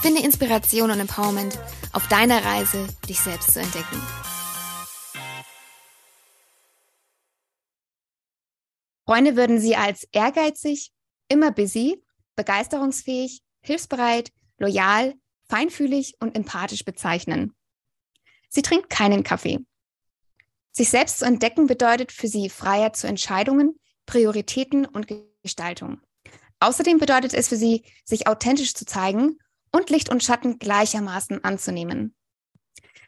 Finde Inspiration und Empowerment auf deiner Reise, dich selbst zu entdecken. Freunde würden sie als ehrgeizig, immer busy, begeisterungsfähig, hilfsbereit, loyal, feinfühlig und empathisch bezeichnen. Sie trinkt keinen Kaffee. Sich selbst zu entdecken bedeutet für sie Freiheit zu Entscheidungen, Prioritäten und Gestaltung. Außerdem bedeutet es für sie, sich authentisch zu zeigen und Licht und Schatten gleichermaßen anzunehmen.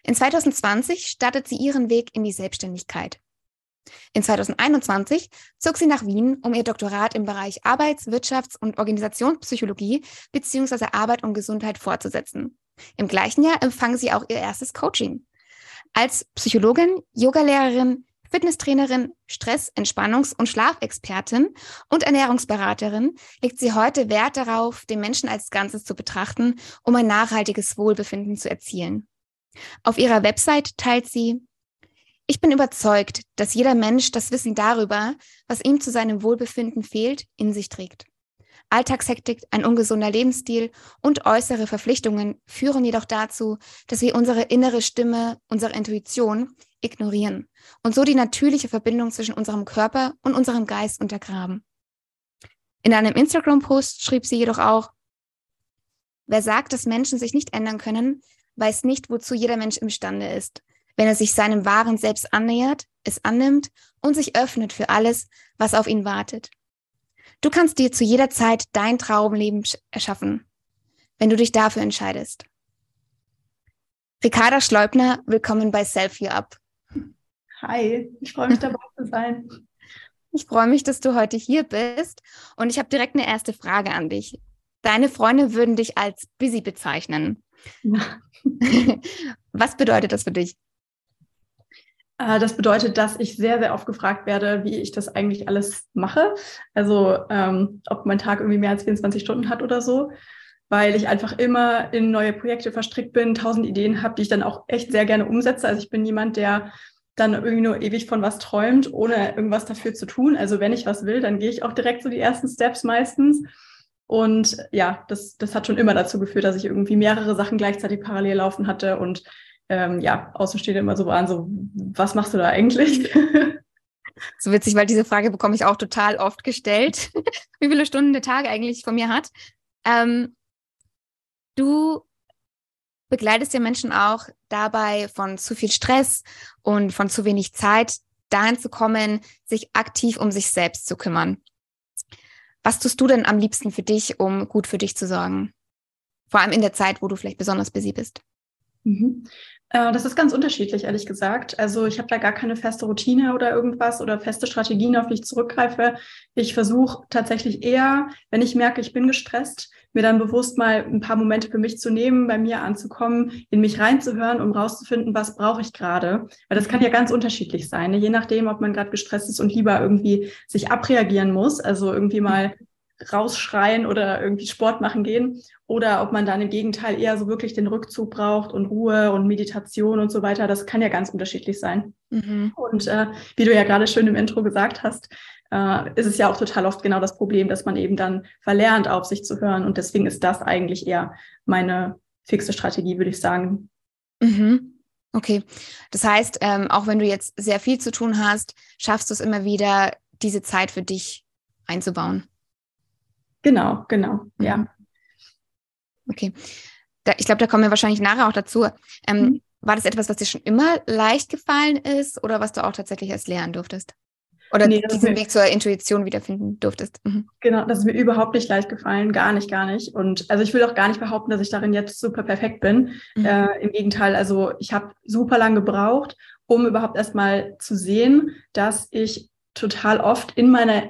In 2020 startet sie ihren Weg in die Selbstständigkeit. In 2021 zog sie nach Wien, um ihr Doktorat im Bereich Arbeits-, Wirtschafts- und Organisationspsychologie bzw. Arbeit und Gesundheit fortzusetzen. Im gleichen Jahr empfang sie auch ihr erstes Coaching. Als Psychologin, Yogalehrerin, Fitnesstrainerin, Stress-, Entspannungs- und Schlafexpertin und Ernährungsberaterin legt sie heute Wert darauf, den Menschen als Ganzes zu betrachten, um ein nachhaltiges Wohlbefinden zu erzielen. Auf ihrer Website teilt sie, ich bin überzeugt, dass jeder Mensch das Wissen darüber, was ihm zu seinem Wohlbefinden fehlt, in sich trägt. Alltagshektik, ein ungesunder Lebensstil und äußere Verpflichtungen führen jedoch dazu, dass wir unsere innere Stimme, unsere Intuition ignorieren und so die natürliche Verbindung zwischen unserem Körper und unserem Geist untergraben. In einem Instagram-Post schrieb sie jedoch auch, wer sagt, dass Menschen sich nicht ändern können, weiß nicht, wozu jeder Mensch imstande ist, wenn er sich seinem wahren Selbst annähert, es annimmt und sich öffnet für alles, was auf ihn wartet. Du kannst dir zu jeder Zeit dein Traumleben erschaffen, wenn du dich dafür entscheidest. Ricarda Schleubner, willkommen bei Selfie Up. Hi, ich freue mich dabei zu sein. Ich freue mich, dass du heute hier bist und ich habe direkt eine erste Frage an dich. Deine Freunde würden dich als busy bezeichnen. Ja. Was bedeutet das für dich? Äh, das bedeutet, dass ich sehr, sehr oft gefragt werde, wie ich das eigentlich alles mache. Also ähm, ob mein Tag irgendwie mehr als 24 Stunden hat oder so, weil ich einfach immer in neue Projekte verstrickt bin, tausend Ideen habe, die ich dann auch echt sehr gerne umsetze. Also ich bin jemand, der dann irgendwie nur ewig von was träumt, ohne irgendwas dafür zu tun. Also wenn ich was will, dann gehe ich auch direkt so die ersten Steps meistens. Und ja, das, das hat schon immer dazu geführt, dass ich irgendwie mehrere Sachen gleichzeitig parallel laufen hatte und ähm, ja, Außenstehende immer so waren, so, was machst du da eigentlich? So witzig, weil diese Frage bekomme ich auch total oft gestellt, wie viele Stunden der Tag eigentlich von mir hat. Ähm, du begleitest ja Menschen auch dabei, von zu viel Stress und von zu wenig Zeit dahin zu kommen, sich aktiv um sich selbst zu kümmern. Was tust du denn am liebsten für dich, um gut für dich zu sorgen? Vor allem in der Zeit, wo du vielleicht besonders busy bist. Mhm. Äh, das ist ganz unterschiedlich, ehrlich gesagt. Also ich habe da gar keine feste Routine oder irgendwas oder feste Strategien, auf die ich zurückgreife. Ich versuche tatsächlich eher, wenn ich merke, ich bin gestresst, mir dann bewusst mal ein paar Momente für mich zu nehmen, bei mir anzukommen, in mich reinzuhören, um rauszufinden, was brauche ich gerade. Weil das kann ja ganz unterschiedlich sein, ne? je nachdem, ob man gerade gestresst ist und lieber irgendwie sich abreagieren muss, also irgendwie mal rausschreien oder irgendwie Sport machen gehen oder ob man dann im Gegenteil eher so wirklich den Rückzug braucht und Ruhe und Meditation und so weiter. Das kann ja ganz unterschiedlich sein. Mhm. Und äh, wie du ja gerade schön im Intro gesagt hast, äh, ist es ja auch total oft genau das Problem, dass man eben dann verlernt, auf sich zu hören. Und deswegen ist das eigentlich eher meine fixe Strategie, würde ich sagen. Mhm. Okay. Das heißt, ähm, auch wenn du jetzt sehr viel zu tun hast, schaffst du es immer wieder, diese Zeit für dich einzubauen. Genau, genau, mhm. ja. Okay. Da, ich glaube, da kommen wir wahrscheinlich nachher auch dazu. Ähm, mhm. War das etwas, was dir schon immer leicht gefallen ist oder was du auch tatsächlich erst lernen durftest? Oder nee, diesen Weg zur Intuition wiederfinden durftest? Mhm. Genau, das ist mir überhaupt nicht leicht gefallen, gar nicht, gar nicht. Und also ich will auch gar nicht behaupten, dass ich darin jetzt super perfekt bin. Mhm. Äh, Im Gegenteil, also ich habe super lange gebraucht, um überhaupt erstmal zu sehen, dass ich total oft in meiner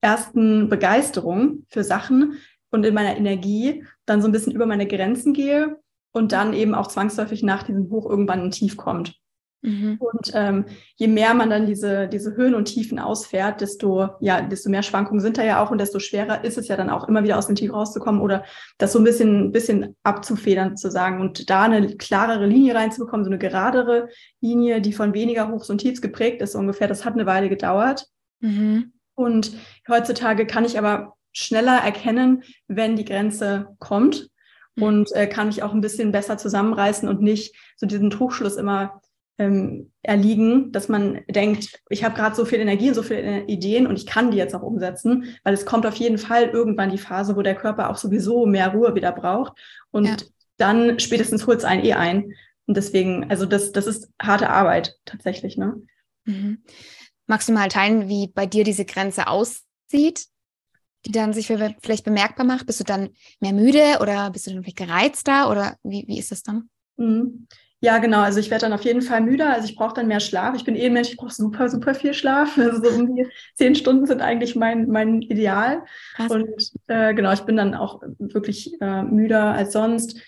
ersten Begeisterung für Sachen und in meiner Energie dann so ein bisschen über meine Grenzen gehe und dann eben auch zwangsläufig nach diesem Hoch irgendwann ein Tief kommt. Mhm. Und ähm, je mehr man dann diese, diese Höhen und Tiefen ausfährt, desto, ja, desto mehr Schwankungen sind da ja auch und desto schwerer ist es ja dann auch immer wieder aus dem Tief rauszukommen oder das so ein bisschen, bisschen abzufedern zu sagen und da eine klarere Linie reinzubekommen, so eine geradere Linie, die von weniger Hochs und Tiefs geprägt ist ungefähr. Das hat eine Weile gedauert. Mhm. Und heutzutage kann ich aber schneller erkennen, wenn die Grenze kommt mhm. und äh, kann mich auch ein bisschen besser zusammenreißen und nicht so diesen Trugschluss immer ähm, erliegen, dass man denkt, ich habe gerade so viel Energie und so viele Ideen und ich kann die jetzt auch umsetzen, weil es kommt auf jeden Fall irgendwann die Phase, wo der Körper auch sowieso mehr Ruhe wieder braucht und ja. dann spätestens holt es einen eh ein. Und deswegen, also das, das ist harte Arbeit tatsächlich. Ne? Mhm. Magst du mal teilen, wie bei dir diese Grenze aussieht, die dann sich vielleicht bemerkbar macht? Bist du dann mehr müde oder bist du dann vielleicht gereizter oder wie, wie ist das dann? Mhm. Ja, genau. Also ich werde dann auf jeden Fall müder. Also ich brauche dann mehr Schlaf. Ich bin eh ein Mensch, ich brauche super, super viel Schlaf. Also so um die zehn Stunden sind eigentlich mein, mein Ideal. Krass. Und äh, genau, ich bin dann auch wirklich äh, müder als sonst.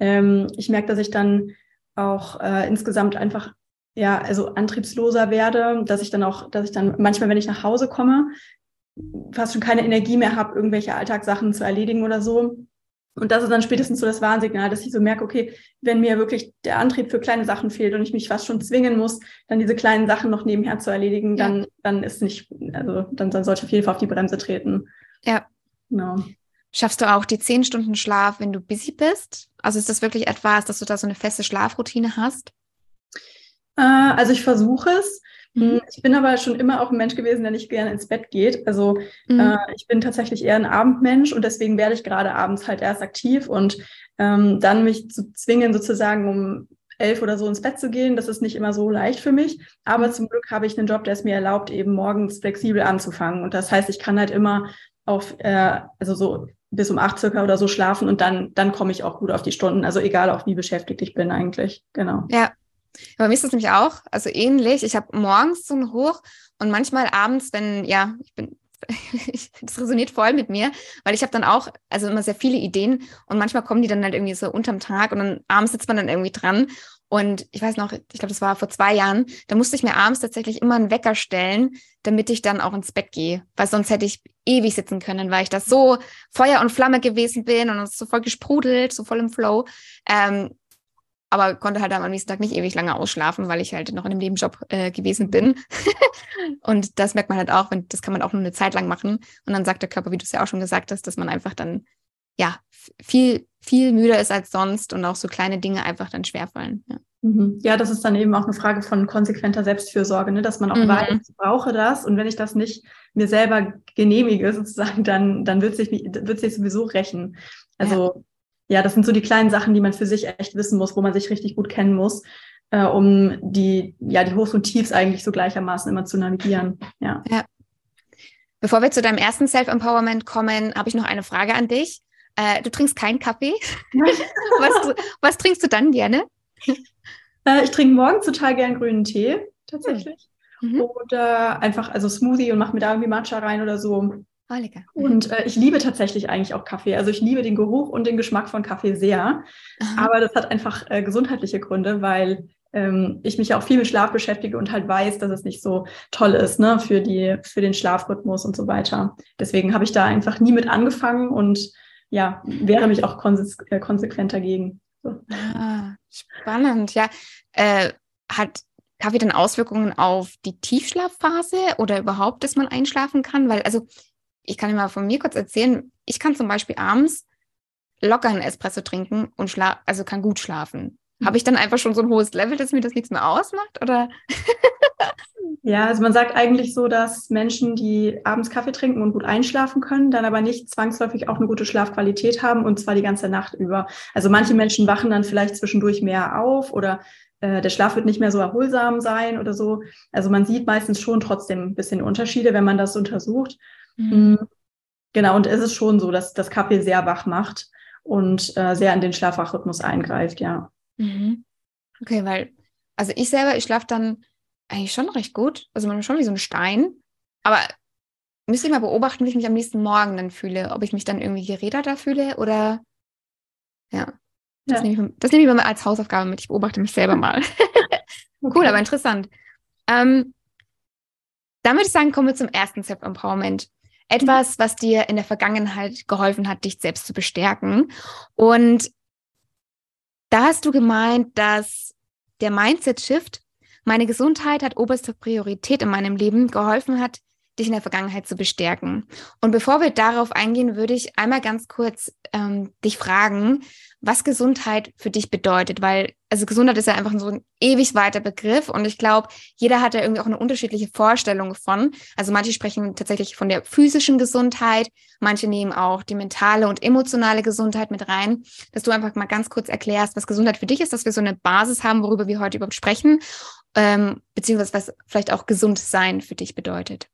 Ähm, ich merke, dass ich dann auch äh, insgesamt einfach ja, also antriebsloser werde, dass ich dann auch, dass ich dann manchmal, wenn ich nach Hause komme, fast schon keine Energie mehr habe, irgendwelche Alltagssachen zu erledigen oder so. Und das ist dann spätestens so das Warnsignal, dass ich so merke, okay, wenn mir wirklich der Antrieb für kleine Sachen fehlt und ich mich fast schon zwingen muss, dann diese kleinen Sachen noch nebenher zu erledigen, ja. dann, dann ist nicht, also dann, dann sollte ich auf jeden Fall auf die Bremse treten. Ja. Genau. Schaffst du auch die zehn Stunden Schlaf, wenn du busy bist? Also ist das wirklich etwas, dass du da so eine feste Schlafroutine hast? Äh, also ich versuche es. Mhm. Ich bin aber schon immer auch ein Mensch gewesen, der nicht gerne ins Bett geht. Also mhm. äh, ich bin tatsächlich eher ein Abendmensch und deswegen werde ich gerade abends halt erst aktiv und ähm, dann mich zu zwingen, sozusagen um elf oder so ins Bett zu gehen, das ist nicht immer so leicht für mich. Aber mhm. zum Glück habe ich einen Job, der es mir erlaubt, eben morgens flexibel anzufangen. Und das heißt, ich kann halt immer auf, äh, also so bis um acht circa oder so schlafen und dann, dann komme ich auch gut auf die Stunden. Also egal auch wie beschäftigt ich bin eigentlich. Genau. Ja, bei mir ist das nämlich auch, also ähnlich. Ich habe morgens so einen Hoch und manchmal abends, wenn, ja, ich bin, das resoniert voll mit mir, weil ich habe dann auch, also immer sehr viele Ideen und manchmal kommen die dann halt irgendwie so unterm Tag und dann abends sitzt man dann irgendwie dran. Und ich weiß noch, ich glaube, das war vor zwei Jahren, da musste ich mir abends tatsächlich immer einen Wecker stellen, damit ich dann auch ins Bett gehe, weil sonst hätte ich ewig sitzen können, weil ich da so Feuer und Flamme gewesen bin und so voll gesprudelt, so voll im Flow. Ähm, aber konnte halt am nächsten Tag nicht ewig lange ausschlafen, weil ich halt noch in einem Nebenjob äh, gewesen bin. und das merkt man halt auch, wenn, das kann man auch nur eine Zeit lang machen. Und dann sagt der Körper, wie du es ja auch schon gesagt hast, dass man einfach dann ja viel, viel müder ist als sonst und auch so kleine Dinge einfach dann schwerfallen. Ja. Mhm. Ja, das ist dann eben auch eine Frage von konsequenter Selbstfürsorge, ne? dass man auch mhm. weiß, ich brauche das und wenn ich das nicht mir selber genehmige, sozusagen, dann, dann wird sich, wird sich sowieso rächen. Also ja ja, das sind so die kleinen Sachen, die man für sich echt wissen muss, wo man sich richtig gut kennen muss, äh, um die, ja, die Hochs und Tiefs eigentlich so gleichermaßen immer zu navigieren. Ja. ja. Bevor wir zu deinem ersten Self-Empowerment kommen, habe ich noch eine Frage an dich. Äh, du trinkst keinen Kaffee. was, was, trinkst du dann gerne? Äh, ich trinke morgens total gern grünen Tee, tatsächlich. Mhm. Oder einfach, also Smoothie und mache mir da irgendwie Matcha rein oder so. Oh, lecker. Und äh, ich liebe tatsächlich eigentlich auch Kaffee. Also ich liebe den Geruch und den Geschmack von Kaffee sehr. Aha. Aber das hat einfach äh, gesundheitliche Gründe, weil ähm, ich mich auch viel mit Schlaf beschäftige und halt weiß, dass es nicht so toll ist ne, für, die, für den Schlafrhythmus und so weiter. Deswegen habe ich da einfach nie mit angefangen und ja, wehre mich auch konse äh, konsequent dagegen. So. Ah, spannend, ja. Äh, hat Kaffee dann Auswirkungen auf die Tiefschlafphase oder überhaupt, dass man einschlafen kann? Weil, also ich kann dir mal von mir kurz erzählen, ich kann zum Beispiel abends locker einen Espresso trinken und schla also kann gut schlafen. Mhm. Habe ich dann einfach schon so ein hohes Level, dass mir das nichts mehr ausmacht? Oder? ja, also man sagt eigentlich so, dass Menschen, die abends Kaffee trinken und gut einschlafen können, dann aber nicht zwangsläufig auch eine gute Schlafqualität haben und zwar die ganze Nacht über. Also manche Menschen wachen dann vielleicht zwischendurch mehr auf oder äh, der Schlaf wird nicht mehr so erholsam sein oder so. Also man sieht meistens schon trotzdem ein bisschen Unterschiede, wenn man das untersucht. Mhm. Mm, genau, und es ist schon so, dass das Kaffee sehr wach macht und äh, sehr in den Schlafwachrhythmus eingreift, ja. Mhm. Okay, weil, also ich selber, ich schlafe dann eigentlich schon recht gut. Also man schon wie so ein Stein. Aber müsste ich mal beobachten, wie ich mich am nächsten Morgen dann fühle. Ob ich mich dann irgendwie geräderter fühle oder ja. Das, ja. nehme ich, das nehme ich mal als Hausaufgabe mit. Ich beobachte mich selber mal. okay. Cool, aber interessant. Ähm, dann würde ich sagen, kommen wir zum ersten Self-Empowerment. Etwas, was dir in der Vergangenheit geholfen hat, dich selbst zu bestärken. Und da hast du gemeint, dass der Mindset-Shift, meine Gesundheit hat oberste Priorität in meinem Leben, geholfen hat, dich in der Vergangenheit zu bestärken. Und bevor wir darauf eingehen, würde ich einmal ganz kurz ähm, dich fragen, was Gesundheit für dich bedeutet, weil also Gesundheit ist ja einfach so ein ewig weiter Begriff und ich glaube, jeder hat da irgendwie auch eine unterschiedliche Vorstellung von. Also manche sprechen tatsächlich von der physischen Gesundheit, manche nehmen auch die mentale und emotionale Gesundheit mit rein, dass du einfach mal ganz kurz erklärst, was Gesundheit für dich ist, dass wir so eine Basis haben, worüber wir heute überhaupt sprechen, ähm, beziehungsweise was vielleicht auch gesund sein für dich bedeutet.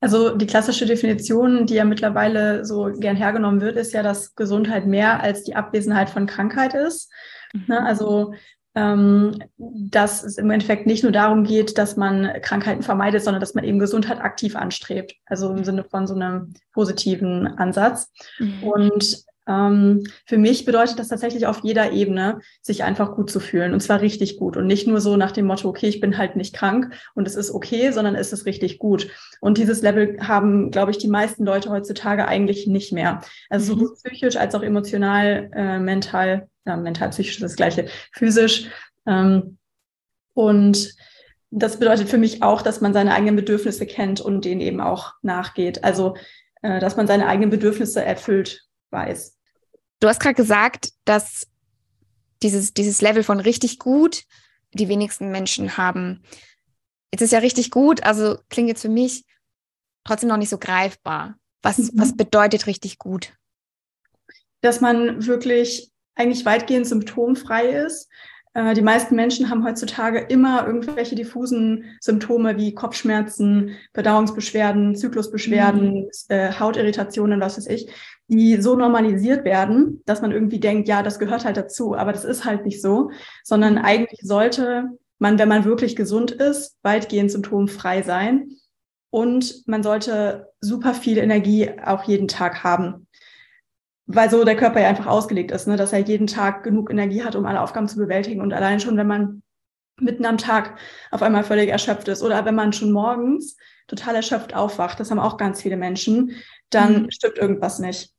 Also die klassische Definition, die ja mittlerweile so gern hergenommen wird, ist ja, dass Gesundheit mehr als die Abwesenheit von Krankheit ist. Mhm. Ne? Also ähm, dass es im Endeffekt nicht nur darum geht, dass man Krankheiten vermeidet, sondern dass man eben Gesundheit aktiv anstrebt. Also im Sinne von so einem positiven Ansatz. Mhm. Und für mich bedeutet das tatsächlich auf jeder Ebene, sich einfach gut zu fühlen und zwar richtig gut und nicht nur so nach dem Motto, okay, ich bin halt nicht krank und es ist okay, sondern es ist richtig gut. Und dieses Level haben, glaube ich, die meisten Leute heutzutage eigentlich nicht mehr. Also mhm. sowohl psychisch als auch emotional, äh, mental, ja, mental, psychisch ist das gleiche, physisch. Ähm, und das bedeutet für mich auch, dass man seine eigenen Bedürfnisse kennt und denen eben auch nachgeht. Also, äh, dass man seine eigenen Bedürfnisse erfüllt weiß. Du hast gerade gesagt, dass dieses, dieses Level von richtig gut die wenigsten Menschen haben. Jetzt ist ja richtig gut, also klingt jetzt für mich trotzdem noch nicht so greifbar. Was, mhm. was bedeutet richtig gut? Dass man wirklich eigentlich weitgehend symptomfrei ist, äh, die meisten Menschen haben heutzutage immer irgendwelche diffusen Symptome wie Kopfschmerzen, Verdauungsbeschwerden, Zyklusbeschwerden, mhm. äh, Hautirritationen, was weiß ich, die so normalisiert werden, dass man irgendwie denkt, ja, das gehört halt dazu. Aber das ist halt nicht so, sondern eigentlich sollte man, wenn man wirklich gesund ist, weitgehend symptomfrei sein. Und man sollte super viel Energie auch jeden Tag haben weil so der Körper ja einfach ausgelegt ist, ne, dass er jeden Tag genug Energie hat, um alle Aufgaben zu bewältigen. Und allein schon, wenn man mitten am Tag auf einmal völlig erschöpft ist oder wenn man schon morgens total erschöpft aufwacht, das haben auch ganz viele Menschen, dann mhm. stimmt irgendwas nicht.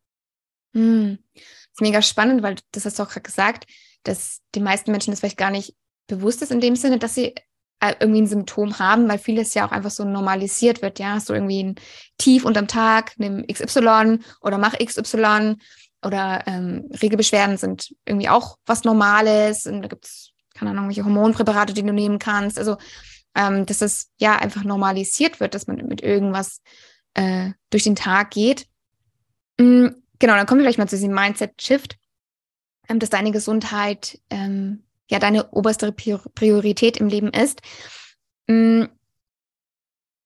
Das ist mega spannend, weil das hast du auch gerade gesagt, dass die meisten Menschen das vielleicht gar nicht bewusst ist in dem Sinne, dass sie äh, irgendwie ein Symptom haben, weil vieles ja auch einfach so normalisiert wird, ja, so irgendwie ein Tief unterm Tag, nimm XY oder mach XY oder ähm, Regelbeschwerden sind irgendwie auch was Normales und da gibt es, keine Ahnung, welche Hormonpräparate, die du nehmen kannst. Also, ähm, dass das ja einfach normalisiert wird, dass man mit irgendwas äh, durch den Tag geht. Mhm, genau, dann kommen wir vielleicht mal zu diesem Mindset-Shift, ähm, dass deine Gesundheit ähm, ja deine oberste Priorität im Leben ist. Mm,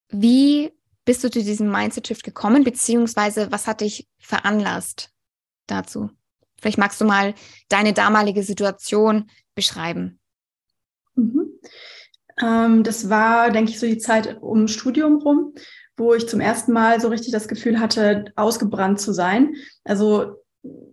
wie bist du zu diesem Mindset-Shift gekommen, beziehungsweise was hat dich veranlasst dazu? Vielleicht magst du mal deine damalige Situation beschreiben. Mhm. Ähm, das war, denke ich, so die Zeit um Studium rum, wo ich zum ersten Mal so richtig das Gefühl hatte, ausgebrannt zu sein. Also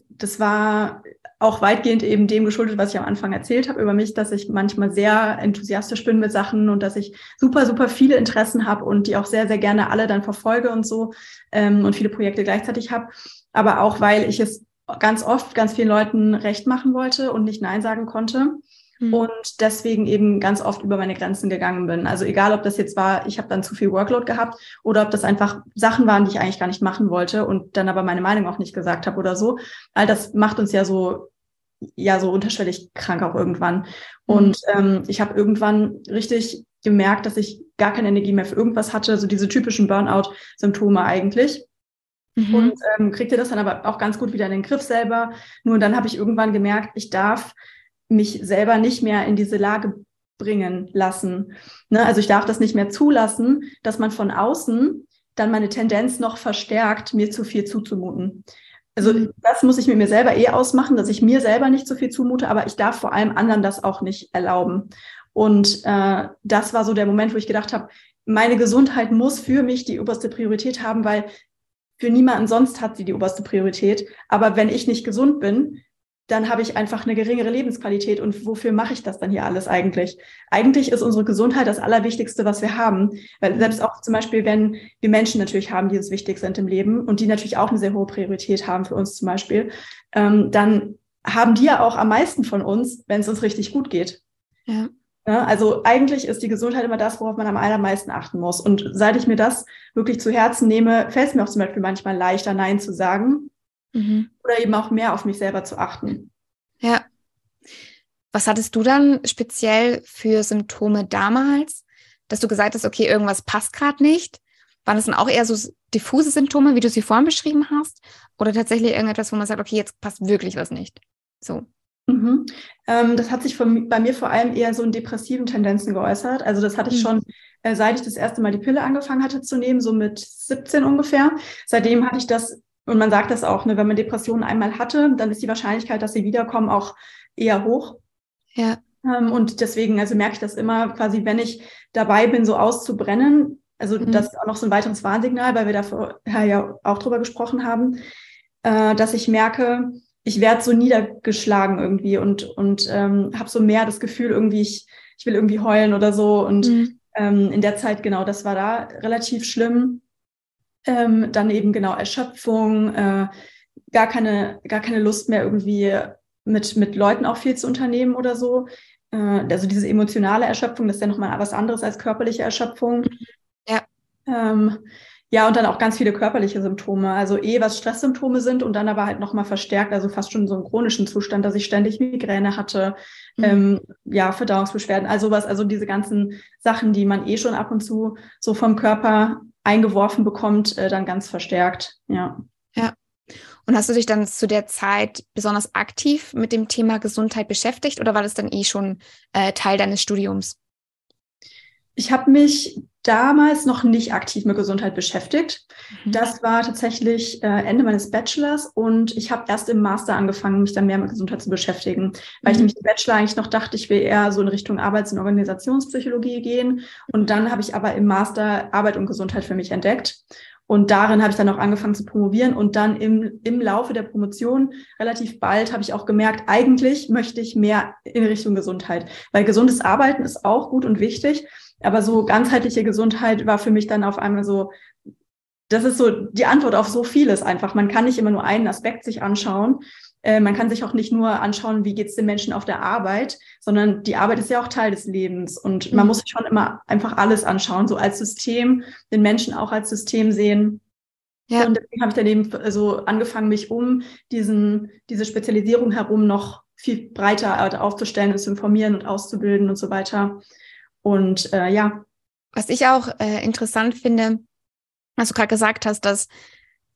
das war auch weitgehend eben dem geschuldet, was ich am Anfang erzählt habe über mich, dass ich manchmal sehr enthusiastisch bin mit Sachen und dass ich super, super viele Interessen habe und die auch sehr, sehr gerne alle dann verfolge und so ähm, und viele Projekte gleichzeitig habe. Aber auch, weil ich es ganz oft ganz vielen Leuten recht machen wollte und nicht Nein sagen konnte. Mhm. Und deswegen eben ganz oft über meine Grenzen gegangen bin. Also egal, ob das jetzt war, ich habe dann zu viel Workload gehabt oder ob das einfach Sachen waren, die ich eigentlich gar nicht machen wollte und dann aber meine Meinung auch nicht gesagt habe oder so. All das macht uns ja so ja so unterschwellig krank auch irgendwann. Mhm. Und ähm, ich habe irgendwann richtig gemerkt, dass ich gar keine Energie mehr für irgendwas hatte, so diese typischen Burnout-Symptome eigentlich. Mhm. Und ähm, kriegte das dann aber auch ganz gut wieder in den Griff selber. Nur dann habe ich irgendwann gemerkt, ich darf mich selber nicht mehr in diese Lage bringen lassen. Ne? Also ich darf das nicht mehr zulassen, dass man von außen dann meine Tendenz noch verstärkt, mir zu viel zuzumuten. Also mhm. das muss ich mit mir selber eh ausmachen, dass ich mir selber nicht so viel zumute, aber ich darf vor allem anderen das auch nicht erlauben. Und äh, das war so der Moment, wo ich gedacht habe, meine Gesundheit muss für mich die oberste Priorität haben, weil für niemanden sonst hat sie die oberste Priorität. Aber wenn ich nicht gesund bin, dann habe ich einfach eine geringere Lebensqualität. Und wofür mache ich das dann hier alles eigentlich? Eigentlich ist unsere Gesundheit das Allerwichtigste, was wir haben. Weil selbst auch zum Beispiel, wenn wir Menschen natürlich haben, die uns wichtig sind im Leben und die natürlich auch eine sehr hohe Priorität haben für uns zum Beispiel, ähm, dann haben die ja auch am meisten von uns, wenn es uns richtig gut geht. Ja. ja. Also eigentlich ist die Gesundheit immer das, worauf man am allermeisten achten muss. Und seit ich mir das wirklich zu Herzen nehme, fällt es mir auch zum Beispiel manchmal leichter, Nein zu sagen Mhm. Oder eben auch mehr auf mich selber zu achten. Ja. Was hattest du dann speziell für Symptome damals, dass du gesagt hast, okay, irgendwas passt gerade nicht? Waren das dann auch eher so diffuse Symptome, wie du sie vorhin beschrieben hast? Oder tatsächlich irgendetwas, wo man sagt, okay, jetzt passt wirklich was nicht? So. Mhm. Ähm, das hat sich von, bei mir vor allem eher so in depressiven Tendenzen geäußert. Also das hatte ich mhm. schon, äh, seit ich das erste Mal die Pille angefangen hatte zu nehmen, so mit 17 ungefähr. Seitdem hatte ich das und man sagt das auch, ne, wenn man Depressionen einmal hatte, dann ist die Wahrscheinlichkeit, dass sie wiederkommen, auch eher hoch. Ja. Ähm, und deswegen, also merke ich das immer quasi, wenn ich dabei bin, so auszubrennen. Also mhm. das ist auch noch so ein weiteres Warnsignal, weil wir da vorher ja auch drüber gesprochen haben, äh, dass ich merke, ich werde so niedergeschlagen irgendwie und, und ähm, habe so mehr das Gefühl, irgendwie, ich, ich will irgendwie heulen oder so. Und mhm. ähm, in der Zeit, genau, das war da relativ schlimm. Ähm, dann eben genau Erschöpfung, äh, gar keine, gar keine Lust mehr irgendwie mit, mit Leuten auch viel zu unternehmen oder so. Äh, also diese emotionale Erschöpfung, das ist ja nochmal was anderes als körperliche Erschöpfung. Ja. Ähm, ja, und dann auch ganz viele körperliche Symptome. Also eh, was Stresssymptome sind und dann aber halt nochmal verstärkt, also fast schon so einen chronischen Zustand, dass ich ständig Migräne hatte, mhm. ähm, ja, Verdauungsbeschwerden, also was, also diese ganzen Sachen, die man eh schon ab und zu so vom Körper eingeworfen bekommt, äh, dann ganz verstärkt. Ja. Ja. Und hast du dich dann zu der Zeit besonders aktiv mit dem Thema Gesundheit beschäftigt oder war das dann eh schon äh, Teil deines Studiums? Ich habe mich damals noch nicht aktiv mit Gesundheit beschäftigt. Mhm. Das war tatsächlich äh, Ende meines Bachelors und ich habe erst im Master angefangen, mich dann mehr mit Gesundheit zu beschäftigen, weil mhm. ich nämlich im Bachelor eigentlich noch dachte, ich will eher so in Richtung Arbeits- und Organisationspsychologie gehen. Und dann habe ich aber im Master Arbeit und Gesundheit für mich entdeckt. Und darin habe ich dann auch angefangen zu promovieren. Und dann im, im Laufe der Promotion relativ bald habe ich auch gemerkt, eigentlich möchte ich mehr in Richtung Gesundheit, weil gesundes Arbeiten ist auch gut und wichtig. Aber so ganzheitliche Gesundheit war für mich dann auf einmal so, das ist so die Antwort auf so vieles einfach. Man kann nicht immer nur einen Aspekt sich anschauen. Äh, man kann sich auch nicht nur anschauen, wie geht es den Menschen auf der Arbeit, sondern die Arbeit ist ja auch Teil des Lebens. Und man mhm. muss sich schon immer einfach alles anschauen, so als System, den Menschen auch als System sehen. Ja. Und deswegen habe ich dann eben so angefangen, mich um diesen, diese Spezialisierung herum noch viel breiter aufzustellen und zu informieren und auszubilden und so weiter. Und äh, ja. Was ich auch äh, interessant finde, was du gerade gesagt hast, dass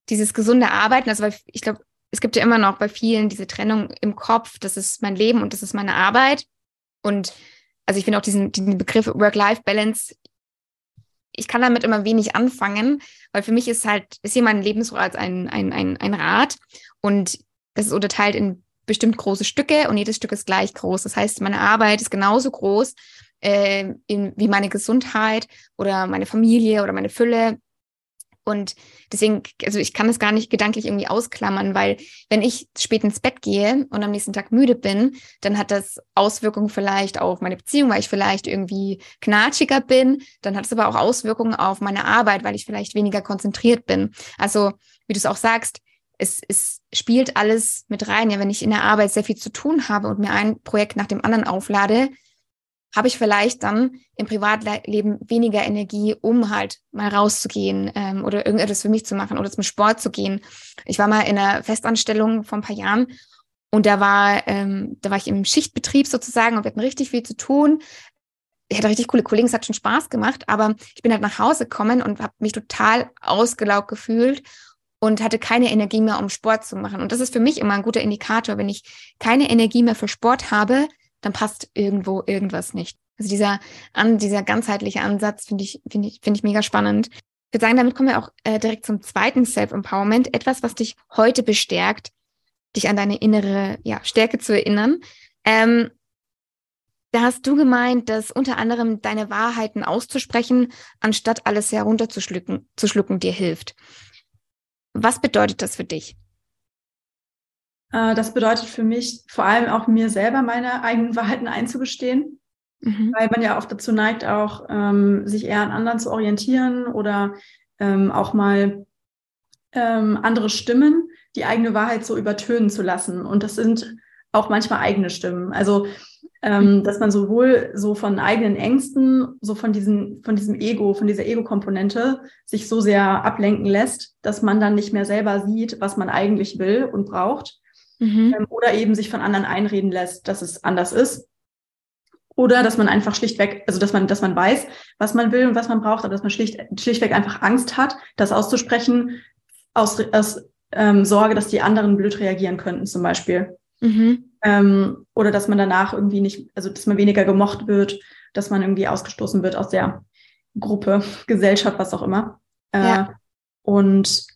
dieses gesunde Arbeiten, also weil ich glaube, es gibt ja immer noch bei vielen diese Trennung im Kopf, das ist mein Leben und das ist meine Arbeit. Und also ich finde auch diesen, diesen Begriff Work-Life-Balance, ich kann damit immer wenig anfangen, weil für mich ist halt, ist hier mein Lebensrad ein, ein, ein, ein Rad und das ist unterteilt in bestimmt große Stücke und jedes Stück ist gleich groß. Das heißt, meine Arbeit ist genauso groß äh, in, wie meine Gesundheit oder meine Familie oder meine Fülle. Und deswegen, also ich kann das gar nicht gedanklich irgendwie ausklammern, weil wenn ich spät ins Bett gehe und am nächsten Tag müde bin, dann hat das Auswirkungen vielleicht auf meine Beziehung, weil ich vielleicht irgendwie knatschiger bin. Dann hat es aber auch Auswirkungen auf meine Arbeit, weil ich vielleicht weniger konzentriert bin. Also, wie du es auch sagst, es, es spielt alles mit rein. Ja, wenn ich in der Arbeit sehr viel zu tun habe und mir ein Projekt nach dem anderen auflade, habe ich vielleicht dann im Privatleben weniger Energie, um halt mal rauszugehen ähm, oder irgendetwas für mich zu machen oder zum Sport zu gehen. Ich war mal in einer Festanstellung vor ein paar Jahren und da war, ähm, da war ich im Schichtbetrieb sozusagen und wir hatten richtig viel zu tun. Ich hatte richtig coole Kollegen, es hat schon Spaß gemacht, aber ich bin halt nach Hause gekommen und habe mich total ausgelaugt gefühlt und hatte keine Energie mehr, um Sport zu machen. Und das ist für mich immer ein guter Indikator. Wenn ich keine Energie mehr für Sport habe, dann passt irgendwo irgendwas nicht. Also dieser, an, dieser ganzheitliche Ansatz finde ich, finde ich, finde ich mega spannend. Ich würde sagen, damit kommen wir auch äh, direkt zum zweiten Self-Empowerment. Etwas, was dich heute bestärkt, dich an deine innere ja, Stärke zu erinnern. Ähm, da hast du gemeint, dass unter anderem deine Wahrheiten auszusprechen, anstatt alles herunterzuschlucken, zu schlucken, dir hilft. Was bedeutet das für dich? Äh, das bedeutet für mich vor allem auch mir selber meine eigenen Wahrheiten einzugestehen, mhm. weil man ja oft dazu neigt, auch ähm, sich eher an anderen zu orientieren oder ähm, auch mal ähm, andere Stimmen die eigene Wahrheit so übertönen zu lassen. Und das sind auch manchmal eigene Stimmen. Also ähm, dass man sowohl so von eigenen Ängsten, so von diesem, von diesem Ego, von dieser Ego-Komponente sich so sehr ablenken lässt, dass man dann nicht mehr selber sieht, was man eigentlich will und braucht. Mhm. Ähm, oder eben sich von anderen einreden lässt, dass es anders ist. Oder dass man einfach schlichtweg, also dass man, dass man weiß, was man will und was man braucht, aber dass man schlicht, schlichtweg einfach Angst hat, das auszusprechen, aus, aus ähm, Sorge, dass die anderen blöd reagieren könnten, zum Beispiel. Mhm. Ähm, oder dass man danach irgendwie nicht, also dass man weniger gemocht wird, dass man irgendwie ausgestoßen wird aus der Gruppe, Gesellschaft, was auch immer. Äh, ja. Und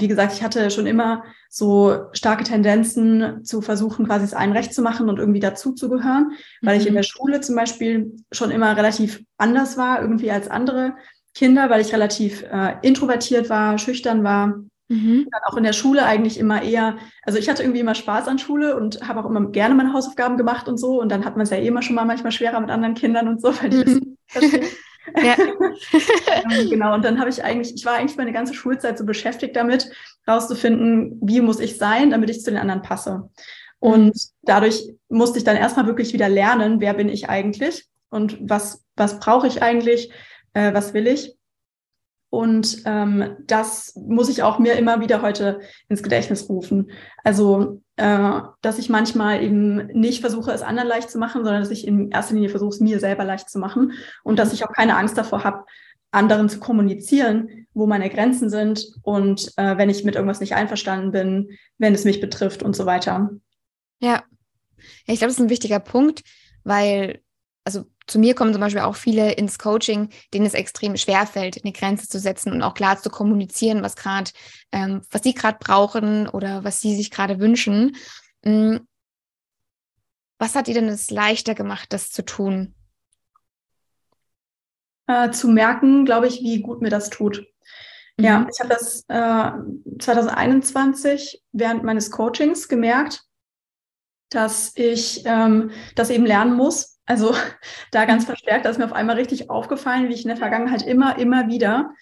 wie gesagt, ich hatte schon immer so starke Tendenzen zu versuchen, quasi es allen recht zu machen und irgendwie dazuzugehören, weil mhm. ich in mhm. der Schule zum Beispiel schon immer relativ anders war, irgendwie als andere Kinder, weil ich relativ äh, introvertiert war, schüchtern war Mhm. Dann auch in der Schule eigentlich immer eher, also ich hatte irgendwie immer Spaß an Schule und habe auch immer gerne meine Hausaufgaben gemacht und so. Und dann hat man es ja eh immer schon mal manchmal schwerer mit anderen Kindern und so, weil die mhm. das ja. ähm, genau, und dann habe ich eigentlich, ich war eigentlich meine ganze Schulzeit so beschäftigt damit, rauszufinden, wie muss ich sein, damit ich zu den anderen passe. Und dadurch musste ich dann erstmal wirklich wieder lernen, wer bin ich eigentlich und was, was brauche ich eigentlich, äh, was will ich. Und ähm, das muss ich auch mir immer wieder heute ins Gedächtnis rufen. Also, äh, dass ich manchmal eben nicht versuche, es anderen leicht zu machen, sondern dass ich in erster Linie versuche, es mir selber leicht zu machen und dass ich auch keine Angst davor habe, anderen zu kommunizieren, wo meine Grenzen sind und äh, wenn ich mit irgendwas nicht einverstanden bin, wenn es mich betrifft und so weiter. Ja, ich glaube, das ist ein wichtiger Punkt, weil also zu mir kommen zum Beispiel auch viele ins Coaching, denen es extrem schwer fällt, eine Grenze zu setzen und auch klar zu kommunizieren, was gerade, ähm, was sie gerade brauchen oder was sie sich gerade wünschen. Mhm. Was hat dir denn es leichter gemacht, das zu tun? Äh, zu merken, glaube ich, wie gut mir das tut. Mhm. Ja, ich habe das äh, 2021 während meines Coachings gemerkt, dass ich ähm, das eben lernen muss, also da ganz verstärkt, da ist mir auf einmal richtig aufgefallen, wie ich in der Vergangenheit immer, immer wieder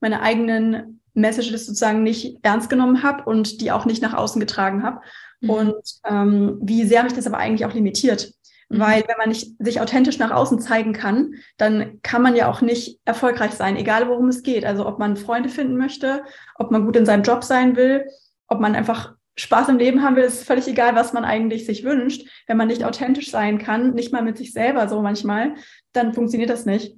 meine eigenen Messages sozusagen nicht ernst genommen habe und die auch nicht nach außen getragen habe. Mhm. Und ähm, wie sehr mich das aber eigentlich auch limitiert. Mhm. Weil wenn man nicht sich authentisch nach außen zeigen kann, dann kann man ja auch nicht erfolgreich sein, egal worum es geht. Also ob man Freunde finden möchte, ob man gut in seinem Job sein will, ob man einfach Spaß im Leben haben will, ist völlig egal, was man eigentlich sich wünscht. Wenn man nicht authentisch sein kann, nicht mal mit sich selber so manchmal, dann funktioniert das nicht.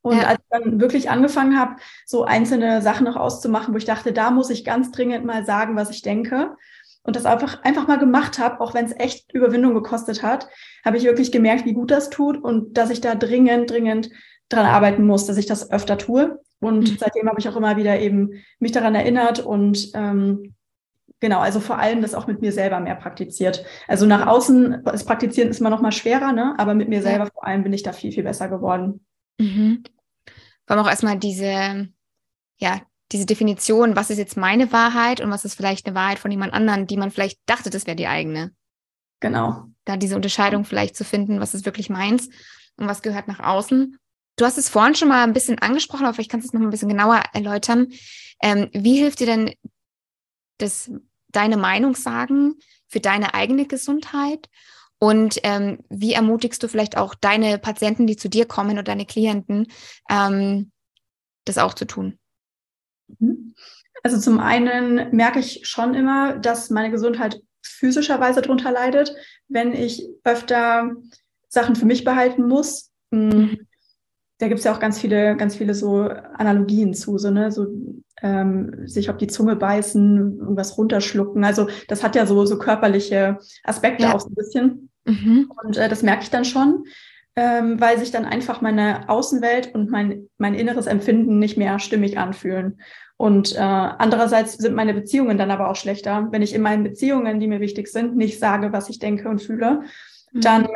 Und ja. als ich dann wirklich angefangen habe, so einzelne Sachen noch auszumachen, wo ich dachte, da muss ich ganz dringend mal sagen, was ich denke. Und das einfach, einfach mal gemacht habe, auch wenn es echt Überwindung gekostet hat, habe ich wirklich gemerkt, wie gut das tut und dass ich da dringend, dringend dran arbeiten muss, dass ich das öfter tue. Und mhm. seitdem habe ich auch immer wieder eben mich daran erinnert und ähm, Genau, also vor allem das auch mit mir selber mehr praktiziert. Also nach außen, das Praktizieren ist immer noch mal schwerer, ne? aber mit mir selber vor allem bin ich da viel, viel besser geworden. Mhm. Vor allem auch erstmal diese, ja, diese Definition, was ist jetzt meine Wahrheit und was ist vielleicht eine Wahrheit von jemand anderem, die man vielleicht dachte, das wäre die eigene. Genau. Da diese Unterscheidung vielleicht zu finden, was ist wirklich meins und was gehört nach außen. Du hast es vorhin schon mal ein bisschen angesprochen, aber vielleicht kannst du es noch ein bisschen genauer erläutern. Ähm, wie hilft dir denn das deine Meinung sagen für deine eigene Gesundheit? Und ähm, wie ermutigst du vielleicht auch deine Patienten, die zu dir kommen oder deine Klienten, ähm, das auch zu tun? Mhm. Also zum einen merke ich schon immer, dass meine Gesundheit physischerweise darunter leidet, wenn ich öfter Sachen für mich behalten muss. Hm, mhm. Da gibt es ja auch ganz viele, ganz viele so Analogien zu, so, ne, so ähm, sich auf die Zunge beißen, irgendwas runterschlucken. Also das hat ja so, so körperliche Aspekte ja. auch so ein bisschen. Mhm. Und äh, das merke ich dann schon, ähm, weil sich dann einfach meine Außenwelt und mein, mein inneres Empfinden nicht mehr stimmig anfühlen. Und äh, andererseits sind meine Beziehungen dann aber auch schlechter. Wenn ich in meinen Beziehungen, die mir wichtig sind, nicht sage, was ich denke und fühle, mhm. dann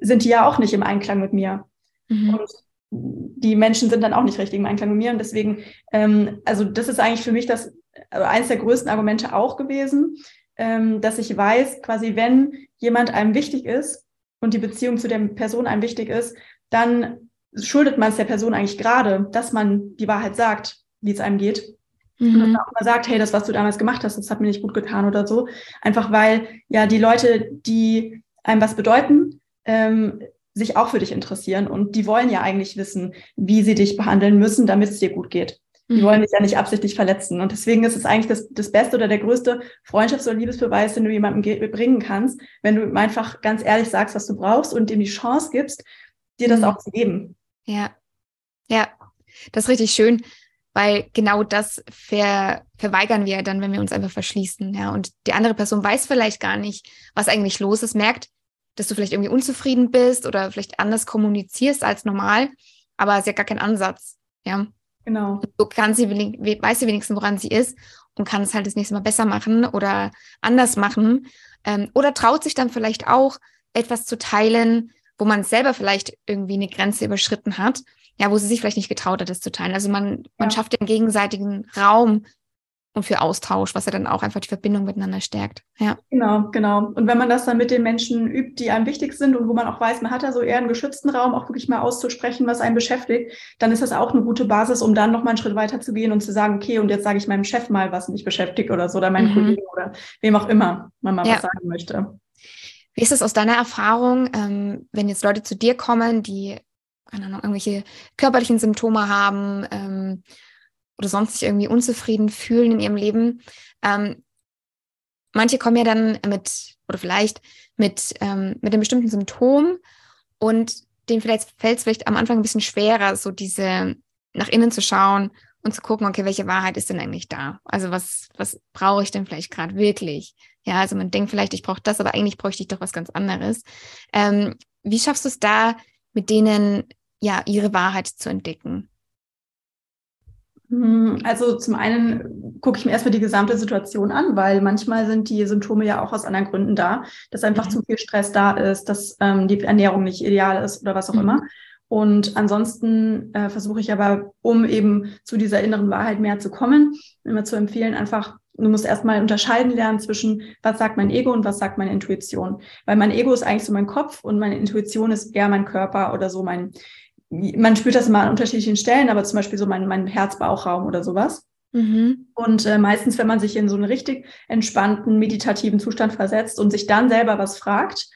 sind die ja auch nicht im Einklang mit mir. Mhm. Und die Menschen sind dann auch nicht richtig im Einklang mit mir. Und deswegen, ähm, also das ist eigentlich für mich das also eines der größten Argumente auch gewesen, ähm, dass ich weiß, quasi, wenn jemand einem wichtig ist und die Beziehung zu der Person einem wichtig ist, dann schuldet man es der Person eigentlich gerade, dass man die Wahrheit sagt, wie es einem geht. Mhm. Und dass man auch mal sagt, hey, das, was du damals gemacht hast, das hat mir nicht gut getan oder so. Einfach weil ja die Leute, die einem was bedeuten, ähm, sich auch für dich interessieren und die wollen ja eigentlich wissen, wie sie dich behandeln müssen, damit es dir gut geht. Die mhm. wollen dich ja nicht absichtlich verletzen. Und deswegen ist es eigentlich das, das beste oder der größte Freundschafts- oder Liebesbeweis, den du jemandem bringen kannst, wenn du ihm einfach ganz ehrlich sagst, was du brauchst und ihm die Chance gibst, dir das mhm. auch zu geben. Ja, ja, das ist richtig schön, weil genau das ver verweigern wir dann, wenn wir uns einfach verschließen. Ja, und die andere Person weiß vielleicht gar nicht, was eigentlich los ist, merkt, dass du vielleicht irgendwie unzufrieden bist oder vielleicht anders kommunizierst als normal, aber es ist ja gar kein Ansatz. Ja. Genau. So kann sie, weiß sie wenigstens, woran sie ist und kann es halt das nächste Mal besser machen oder anders machen. Ähm, oder traut sich dann vielleicht auch, etwas zu teilen, wo man selber vielleicht irgendwie eine Grenze überschritten hat, ja, wo sie sich vielleicht nicht getraut hat, das zu teilen. Also man, man schafft den gegenseitigen Raum und für Austausch, was ja dann auch einfach die Verbindung miteinander stärkt. Ja. Genau, genau. Und wenn man das dann mit den Menschen übt, die einem wichtig sind und wo man auch weiß, man hat da so eher einen geschützten Raum, auch wirklich mal auszusprechen, was einen beschäftigt, dann ist das auch eine gute Basis, um dann nochmal einen Schritt weiter zu gehen und zu sagen, okay, und jetzt sage ich meinem Chef mal, was mich beschäftigt oder so, oder meinen mhm. Kollegen oder wem auch immer man mal ja. was sagen möchte. Wie ist es aus deiner Erfahrung, ähm, wenn jetzt Leute zu dir kommen, die keine Ahnung, irgendwelche körperlichen Symptome haben, ähm, oder sonst sich irgendwie unzufrieden fühlen in ihrem Leben. Ähm, manche kommen ja dann mit, oder vielleicht mit, ähm, mit einem bestimmten Symptom und denen vielleicht fällt es vielleicht am Anfang ein bisschen schwerer, so diese nach innen zu schauen und zu gucken, okay, welche Wahrheit ist denn eigentlich da? Also was, was brauche ich denn vielleicht gerade wirklich? Ja, also man denkt vielleicht, ich brauche das, aber eigentlich bräuchte ich doch was ganz anderes. Ähm, wie schaffst du es da, mit denen ja ihre Wahrheit zu entdecken? Hm, also zum einen gucke ich mir erstmal die gesamte Situation an, weil manchmal sind die Symptome ja auch aus anderen Gründen da, dass einfach mhm. zu viel Stress da ist, dass ähm, die Ernährung nicht ideal ist oder was auch mhm. immer. Und ansonsten äh, versuche ich aber, um eben zu dieser inneren Wahrheit mehr zu kommen, immer zu empfehlen, einfach, du musst erstmal unterscheiden lernen zwischen, was sagt mein Ego und was sagt meine Intuition. Weil mein Ego ist eigentlich so mein Kopf und meine Intuition ist eher mein Körper oder so mein, man spürt das immer an unterschiedlichen Stellen, aber zum Beispiel so mein, mein Herz-Bauchraum oder sowas. Mhm. Und äh, meistens, wenn man sich in so einen richtig entspannten, meditativen Zustand versetzt und sich dann selber was fragt,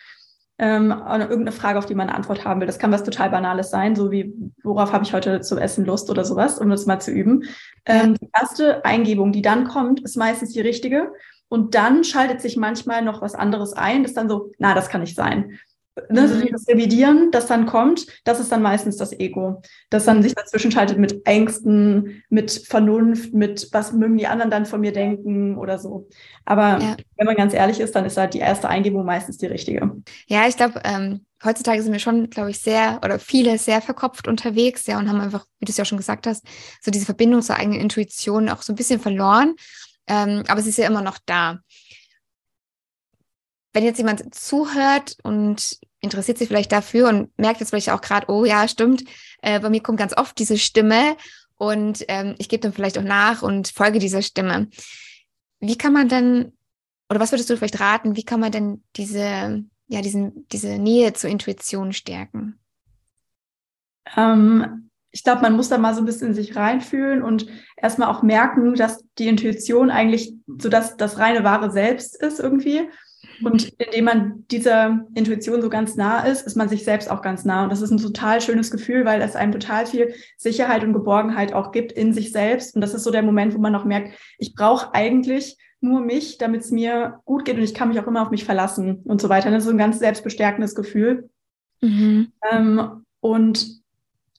ähm, irgendeine Frage, auf die man eine Antwort haben will. Das kann was total Banales sein, so wie, worauf habe ich heute zu essen Lust oder sowas, um das mal zu üben. Ähm, die erste Eingebung, die dann kommt, ist meistens die richtige. Und dann schaltet sich manchmal noch was anderes ein, das dann so, na, das kann nicht sein ne, so dieses Revidieren, das dann kommt, das ist dann meistens das Ego, das dann sich dazwischen schaltet mit Ängsten, mit Vernunft, mit was mögen die anderen dann von mir denken oder so. Aber ja. wenn man ganz ehrlich ist, dann ist halt die erste Eingebung meistens die richtige. Ja, ich glaube, ähm, heutzutage sind wir schon, glaube ich, sehr oder viele sehr verkopft unterwegs, ja, und haben einfach, wie du es ja schon gesagt hast, so diese Verbindung zur eigenen Intuition auch so ein bisschen verloren. Ähm, aber sie ist ja immer noch da wenn jetzt jemand zuhört und interessiert sich vielleicht dafür und merkt jetzt vielleicht auch gerade, oh ja, stimmt, äh, bei mir kommt ganz oft diese Stimme und ähm, ich gebe dann vielleicht auch nach und folge dieser Stimme. Wie kann man denn, oder was würdest du vielleicht raten, wie kann man denn diese, ja, diesen, diese Nähe zur Intuition stärken? Ähm, ich glaube, man muss da mal so ein bisschen in sich reinfühlen und erstmal auch merken, dass die Intuition eigentlich so das, das reine wahre Selbst ist irgendwie und indem man dieser Intuition so ganz nah ist, ist man sich selbst auch ganz nah. Und das ist ein total schönes Gefühl, weil es einem total viel Sicherheit und Geborgenheit auch gibt in sich selbst. Und das ist so der Moment, wo man noch merkt, ich brauche eigentlich nur mich, damit es mir gut geht und ich kann mich auch immer auf mich verlassen und so weiter. Das ist so ein ganz selbstbestärkendes Gefühl. Mhm. Ähm, und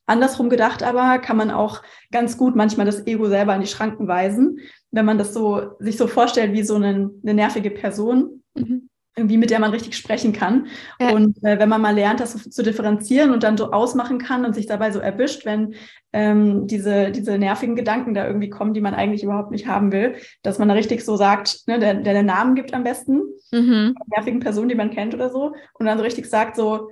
andersrum gedacht aber kann man auch ganz gut manchmal das Ego selber an die Schranken weisen, wenn man das so sich so vorstellt wie so eine, eine nervige Person, Mhm. Irgendwie, mit der man richtig sprechen kann. Ja. Und äh, wenn man mal lernt, das zu differenzieren und dann so ausmachen kann und sich dabei so erwischt, wenn ähm, diese, diese nervigen Gedanken da irgendwie kommen, die man eigentlich überhaupt nicht haben will, dass man da richtig so sagt, ne, der, der den Namen gibt am besten, mhm. nervigen Person, die man kennt oder so, und dann so richtig sagt, so,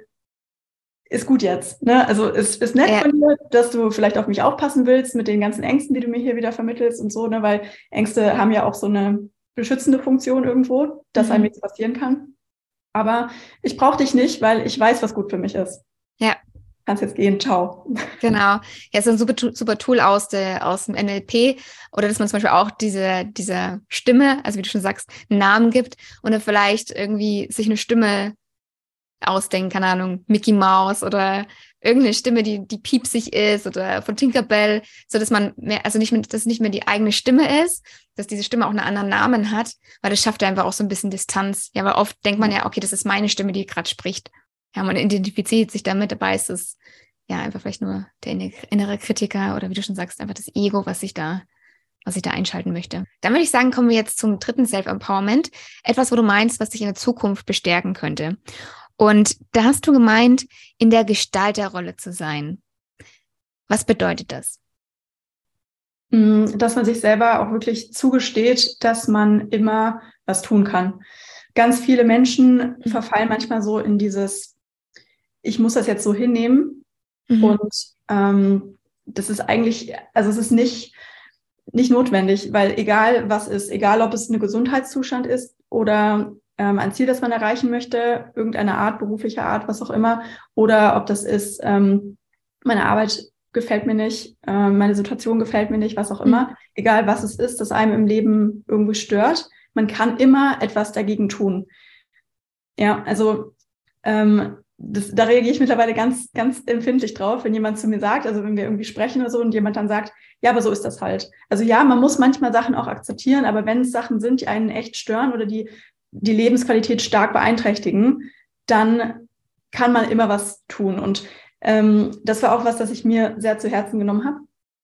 ist gut jetzt. Ne? Also es ist nett ja. von dir, dass du vielleicht auf mich aufpassen willst mit den ganzen Ängsten, die du mir hier wieder vermittelst und so, ne? weil Ängste haben ja auch so eine beschützende Funktion irgendwo, dass mhm. einem nichts passieren kann. Aber ich brauche dich nicht, weil ich weiß, was gut für mich ist. Ja. Kannst jetzt gehen, ciao. Genau. Ja, ist ein super, super Tool aus, der, aus dem NLP. Oder dass man zum Beispiel auch diese, diese Stimme, also wie du schon sagst, einen Namen gibt und dann vielleicht irgendwie sich eine Stimme ausdenken, keine Ahnung, Mickey Mouse oder irgendeine Stimme, die, die piepsig ist oder von Tinkerbell, so dass man mehr, also nicht mehr, dass es nicht mehr die eigene Stimme ist, dass diese Stimme auch einen anderen Namen hat, weil das schafft ja einfach auch so ein bisschen Distanz. Ja, weil oft denkt man ja, okay, das ist meine Stimme, die gerade spricht. Ja, man identifiziert sich damit, dabei ist es ja einfach vielleicht nur der innere Kritiker oder wie du schon sagst, einfach das Ego, was sich da was ich da einschalten möchte. Dann würde ich sagen, kommen wir jetzt zum dritten Self-Empowerment. Etwas, wo du meinst, was dich in der Zukunft bestärken könnte. Und da hast du gemeint, in der Gestalterrolle zu sein. Was bedeutet das? Mm, dass man sich selber auch wirklich zugesteht, dass man immer was tun kann. Ganz viele Menschen mhm. verfallen manchmal so in dieses, ich muss das jetzt so hinnehmen. Mhm. Und ähm, das ist eigentlich, also es ist nicht, nicht notwendig, weil egal was ist, egal ob es ein Gesundheitszustand ist oder ähm, ein Ziel, das man erreichen möchte, irgendeine Art, berufliche Art, was auch immer, oder ob das ist, ähm, meine Arbeit gefällt mir nicht, äh, meine Situation gefällt mir nicht, was auch immer, mhm. egal was es ist, das einem im Leben irgendwie stört, man kann immer etwas dagegen tun. Ja, also ähm, das, da reagiere ich mittlerweile ganz, ganz empfindlich drauf, wenn jemand zu mir sagt, also wenn wir irgendwie sprechen oder so und jemand dann sagt, ja, aber so ist das halt. Also ja, man muss manchmal Sachen auch akzeptieren, aber wenn es Sachen sind, die einen echt stören oder die die Lebensqualität stark beeinträchtigen, dann kann man immer was tun. Und ähm, das war auch was, das ich mir sehr zu Herzen genommen habe.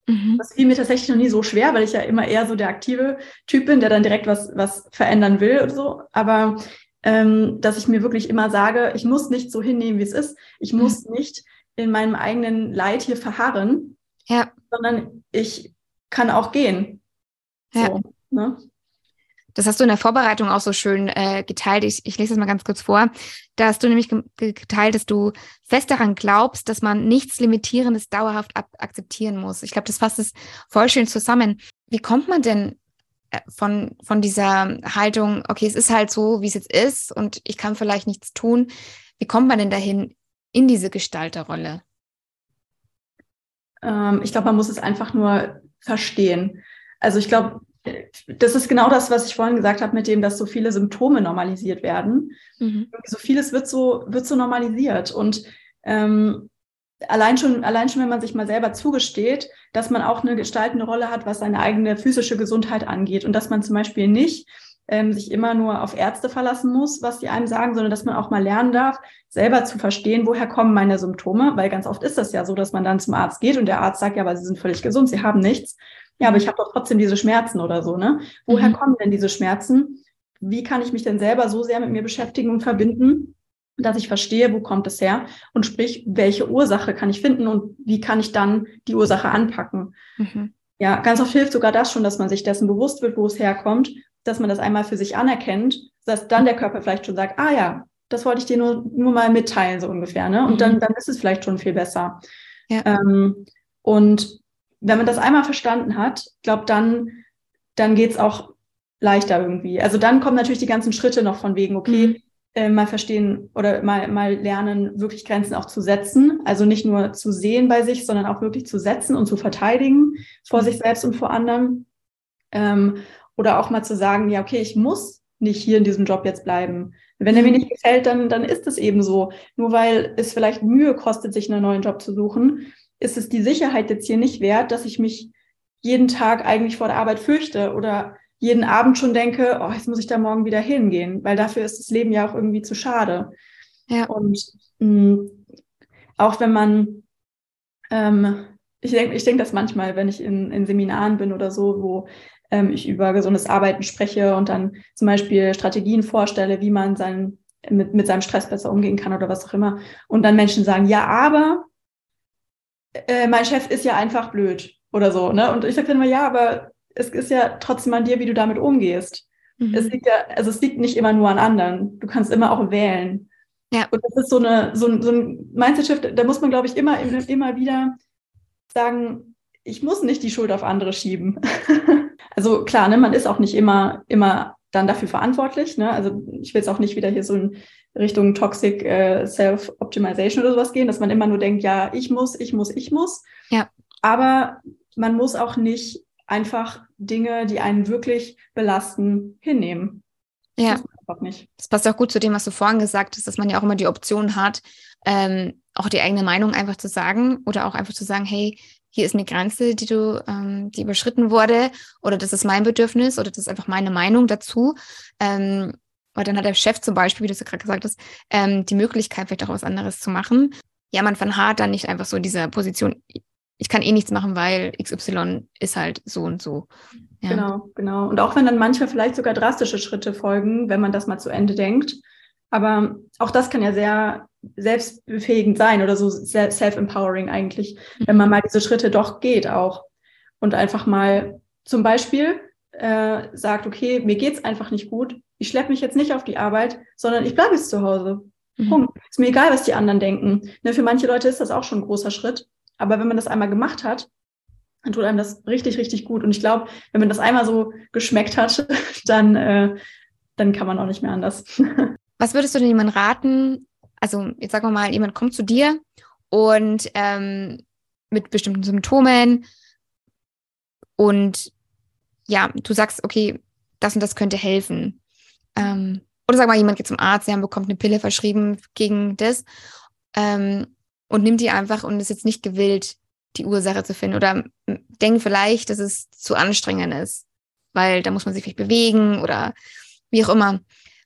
Mhm. Das fiel mir tatsächlich noch nie so schwer, weil ich ja immer eher so der aktive Typ bin, der dann direkt was, was verändern will oder so. Aber ähm, dass ich mir wirklich immer sage, ich muss nicht so hinnehmen, wie es ist. Ich mhm. muss nicht in meinem eigenen Leid hier verharren, ja. sondern ich kann auch gehen. Ja. So, ne? Das hast du in der Vorbereitung auch so schön äh, geteilt. Ich, ich lese das mal ganz kurz vor. Da hast du nämlich geteilt, dass du fest daran glaubst, dass man nichts Limitierendes dauerhaft akzeptieren muss. Ich glaube, das fasst es voll schön zusammen. Wie kommt man denn äh, von, von dieser Haltung, okay, es ist halt so, wie es jetzt ist und ich kann vielleicht nichts tun. Wie kommt man denn dahin in diese Gestalterrolle? Ähm, ich glaube, man muss es einfach nur verstehen. Also ich glaube, das ist genau das, was ich vorhin gesagt habe, mit dem, dass so viele Symptome normalisiert werden. Mhm. So vieles wird so, wird so normalisiert. Und ähm, allein schon, allein schon, wenn man sich mal selber zugesteht, dass man auch eine gestaltende Rolle hat, was seine eigene physische Gesundheit angeht und dass man zum Beispiel nicht ähm, sich immer nur auf Ärzte verlassen muss, was die einem sagen, sondern dass man auch mal lernen darf, selber zu verstehen, woher kommen meine Symptome, weil ganz oft ist das ja so, dass man dann zum Arzt geht und der Arzt sagt, ja, aber Sie sind völlig gesund, Sie haben nichts. Ja, aber ich habe doch trotzdem diese Schmerzen oder so, ne? Woher mhm. kommen denn diese Schmerzen? Wie kann ich mich denn selber so sehr mit mir beschäftigen und verbinden, dass ich verstehe, wo kommt es her und sprich, welche Ursache kann ich finden und wie kann ich dann die Ursache anpacken? Mhm. Ja, ganz oft hilft sogar das schon, dass man sich dessen bewusst wird, wo es herkommt, dass man das einmal für sich anerkennt, dass dann der Körper vielleicht schon sagt, ah ja, das wollte ich dir nur, nur mal mitteilen, so ungefähr, ne? Und mhm. dann, dann ist es vielleicht schon viel besser. Ja. Ähm, und wenn man das einmal verstanden hat, glaube dann, dann geht's auch leichter irgendwie. Also dann kommen natürlich die ganzen Schritte noch von wegen, okay, mhm. äh, mal verstehen oder mal, mal lernen, wirklich Grenzen auch zu setzen. Also nicht nur zu sehen bei sich, sondern auch wirklich zu setzen und zu verteidigen vor mhm. sich selbst und vor anderen. Ähm, oder auch mal zu sagen, ja, okay, ich muss nicht hier in diesem Job jetzt bleiben. Wenn er mir mhm. nicht gefällt, dann, dann ist es eben so. Nur weil es vielleicht Mühe kostet, sich einen neuen Job zu suchen, ist es die Sicherheit jetzt hier nicht wert, dass ich mich jeden Tag eigentlich vor der Arbeit fürchte oder jeden Abend schon denke, oh, jetzt muss ich da morgen wieder hingehen, weil dafür ist das Leben ja auch irgendwie zu schade. Ja. Und mh, mm, auch wenn man, ähm, ich denke ich denk das manchmal, wenn ich in, in Seminaren bin oder so, wo ähm, ich über gesundes Arbeiten spreche und dann zum Beispiel Strategien vorstelle, wie man sein, mit, mit seinem Stress besser umgehen kann oder was auch immer. Und dann Menschen sagen, ja, aber äh, mein Chef ist ja einfach blöd oder so. Ne? Und ich sage dann immer, ja, aber es ist ja trotzdem an dir, wie du damit umgehst. Mhm. Es liegt ja, also es liegt nicht immer nur an anderen. Du kannst immer auch wählen. Ja. Und das ist so eine, so ein, so ein Mindset-Shift, da muss man, glaube ich, immer, immer wieder sagen, ich muss nicht die Schuld auf andere schieben. also klar, ne, man ist auch nicht immer, immer dann dafür verantwortlich. Ne? Also ich will jetzt auch nicht wieder hier so in Richtung Toxic äh, Self-Optimization oder sowas gehen, dass man immer nur denkt, ja, ich muss, ich muss, ich muss. Ja. Aber man muss auch nicht einfach Dinge, die einen wirklich belasten, hinnehmen. Ja. Das, nicht. das passt auch gut zu dem, was du vorhin gesagt hast, dass man ja auch immer die Option hat, ähm, auch die eigene Meinung einfach zu sagen oder auch einfach zu sagen, hey, hier ist eine Grenze, die du, ähm, die überschritten wurde, oder das ist mein Bedürfnis oder das ist einfach meine Meinung dazu. Ähm, weil dann hat der Chef zum Beispiel, wie du es ja gerade gesagt hast, ähm, die Möglichkeit, vielleicht auch was anderes zu machen. Ja, man verharrt dann nicht einfach so in dieser Position, ich kann eh nichts machen, weil XY ist halt so und so. Ja. Genau, genau. Und auch wenn dann manchmal vielleicht sogar drastische Schritte folgen, wenn man das mal zu Ende denkt. Aber auch das kann ja sehr selbstbefähigend sein oder so self-empowering eigentlich, wenn man mal diese Schritte doch geht auch. Und einfach mal zum Beispiel äh, sagt, okay, mir geht's einfach nicht gut. Ich schleppe mich jetzt nicht auf die Arbeit, sondern ich bleibe jetzt zu Hause. Mhm. Punkt. Ist mir egal, was die anderen denken. Ne, für manche Leute ist das auch schon ein großer Schritt. Aber wenn man das einmal gemacht hat, dann tut einem das richtig, richtig gut. Und ich glaube, wenn man das einmal so geschmeckt hat, dann, äh, dann kann man auch nicht mehr anders. Was würdest du denn jemandem raten? Also, jetzt sagen wir mal, jemand kommt zu dir und ähm, mit bestimmten Symptomen und ja, du sagst, okay, das und das könnte helfen. Ähm, oder sag mal, jemand geht zum Arzt, der bekommt eine Pille verschrieben gegen das. Ähm, und nimmt die einfach und ist jetzt nicht gewillt, die Ursache zu finden oder denkt vielleicht, dass es zu anstrengend ist, weil da muss man sich vielleicht bewegen oder wie auch immer.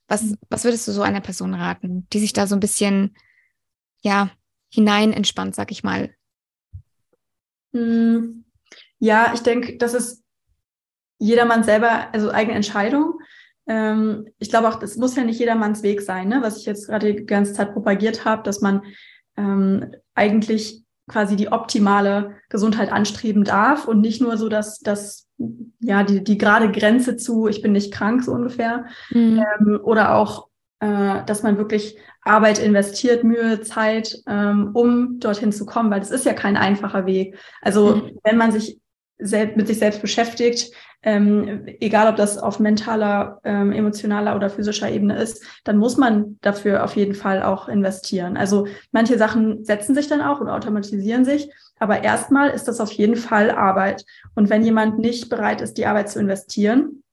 Was, mhm. was würdest du so einer Person raten, die sich da so ein bisschen, ja, hinein entspannt, sag ich mal? Hm. Ja, ich denke, das ist jedermann selber, also eigene Entscheidung. Ähm, ich glaube auch, das muss ja nicht jedermanns Weg sein, ne? was ich jetzt gerade die ganze Zeit propagiert habe, dass man ähm, eigentlich quasi die optimale Gesundheit anstreben darf und nicht nur so, dass das ja die, die gerade Grenze zu, ich bin nicht krank, so ungefähr. Mhm. Ähm, oder auch, äh, dass man wirklich Arbeit investiert, Mühe, Zeit, ähm, um dorthin zu kommen, weil das ist ja kein einfacher Weg. Also mhm. wenn man sich selbst, mit sich selbst beschäftigt, ähm, egal ob das auf mentaler, ähm, emotionaler oder physischer Ebene ist, dann muss man dafür auf jeden Fall auch investieren. Also manche Sachen setzen sich dann auch und automatisieren sich, aber erstmal ist das auf jeden Fall Arbeit. Und wenn jemand nicht bereit ist, die Arbeit zu investieren,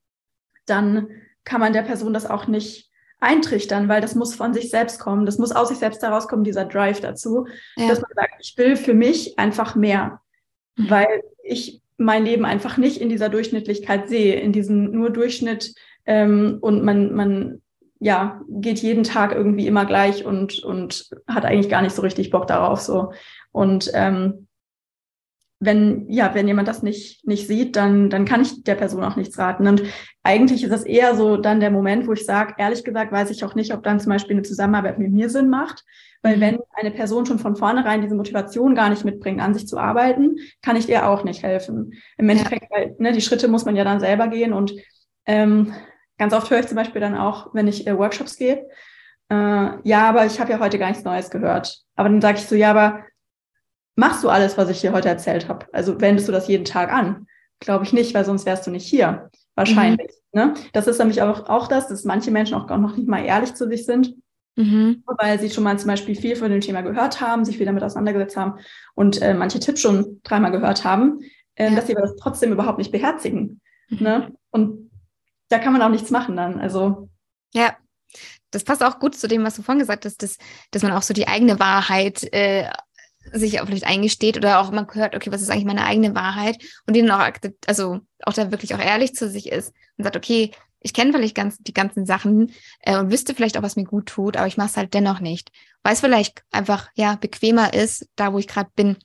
dann kann man der Person das auch nicht eintrichtern, weil das muss von sich selbst kommen. Das muss aus sich selbst herauskommen, dieser Drive dazu, ja. dass man sagt, ich will für mich einfach mehr, mhm. weil ich mein Leben einfach nicht in dieser Durchschnittlichkeit sehe, in diesem nur Durchschnitt ähm, und man, man ja, geht jeden Tag irgendwie immer gleich und, und hat eigentlich gar nicht so richtig Bock darauf. So. Und ähm, wenn, ja, wenn jemand das nicht, nicht sieht, dann, dann kann ich der Person auch nichts raten. Und eigentlich ist das eher so dann der Moment, wo ich sage, ehrlich gesagt, weiß ich auch nicht, ob dann zum Beispiel eine Zusammenarbeit mit mir Sinn macht. Weil mhm. wenn eine Person schon von vornherein diese Motivation gar nicht mitbringt, an sich zu arbeiten, kann ich ihr auch nicht helfen. Im Endeffekt, weil ne, die Schritte muss man ja dann selber gehen. Und ähm, ganz oft höre ich zum Beispiel dann auch, wenn ich äh, Workshops gehe, äh, ja, aber ich habe ja heute gar nichts Neues gehört. Aber dann sage ich so, ja, aber machst du alles, was ich dir heute erzählt habe? Also wendest du das jeden Tag an? Glaube ich nicht, weil sonst wärst du nicht hier. Wahrscheinlich. Mhm. Ne? Das ist nämlich auch, auch das, dass manche Menschen auch noch nicht mal ehrlich zu sich sind. Mhm. Weil sie schon mal zum Beispiel viel von dem Thema gehört haben, sich viel damit auseinandergesetzt haben und äh, manche Tipps schon dreimal gehört haben, äh, ja. dass sie aber das trotzdem überhaupt nicht beherzigen. Mhm. Ne? Und da kann man auch nichts machen dann. Also ja, das passt auch gut zu dem, was du vorhin gesagt hast, dass, dass man auch so die eigene Wahrheit äh, sich auch vielleicht eingesteht oder auch man hört, okay, was ist eigentlich meine eigene Wahrheit und die dann auch, also auch da wirklich auch ehrlich zu sich ist und sagt, okay, ich kenne vielleicht ganz, die ganzen Sachen äh, und wüsste vielleicht auch, was mir gut tut, aber ich mache es halt dennoch nicht, weil es vielleicht einfach ja bequemer ist, da wo ich gerade bin.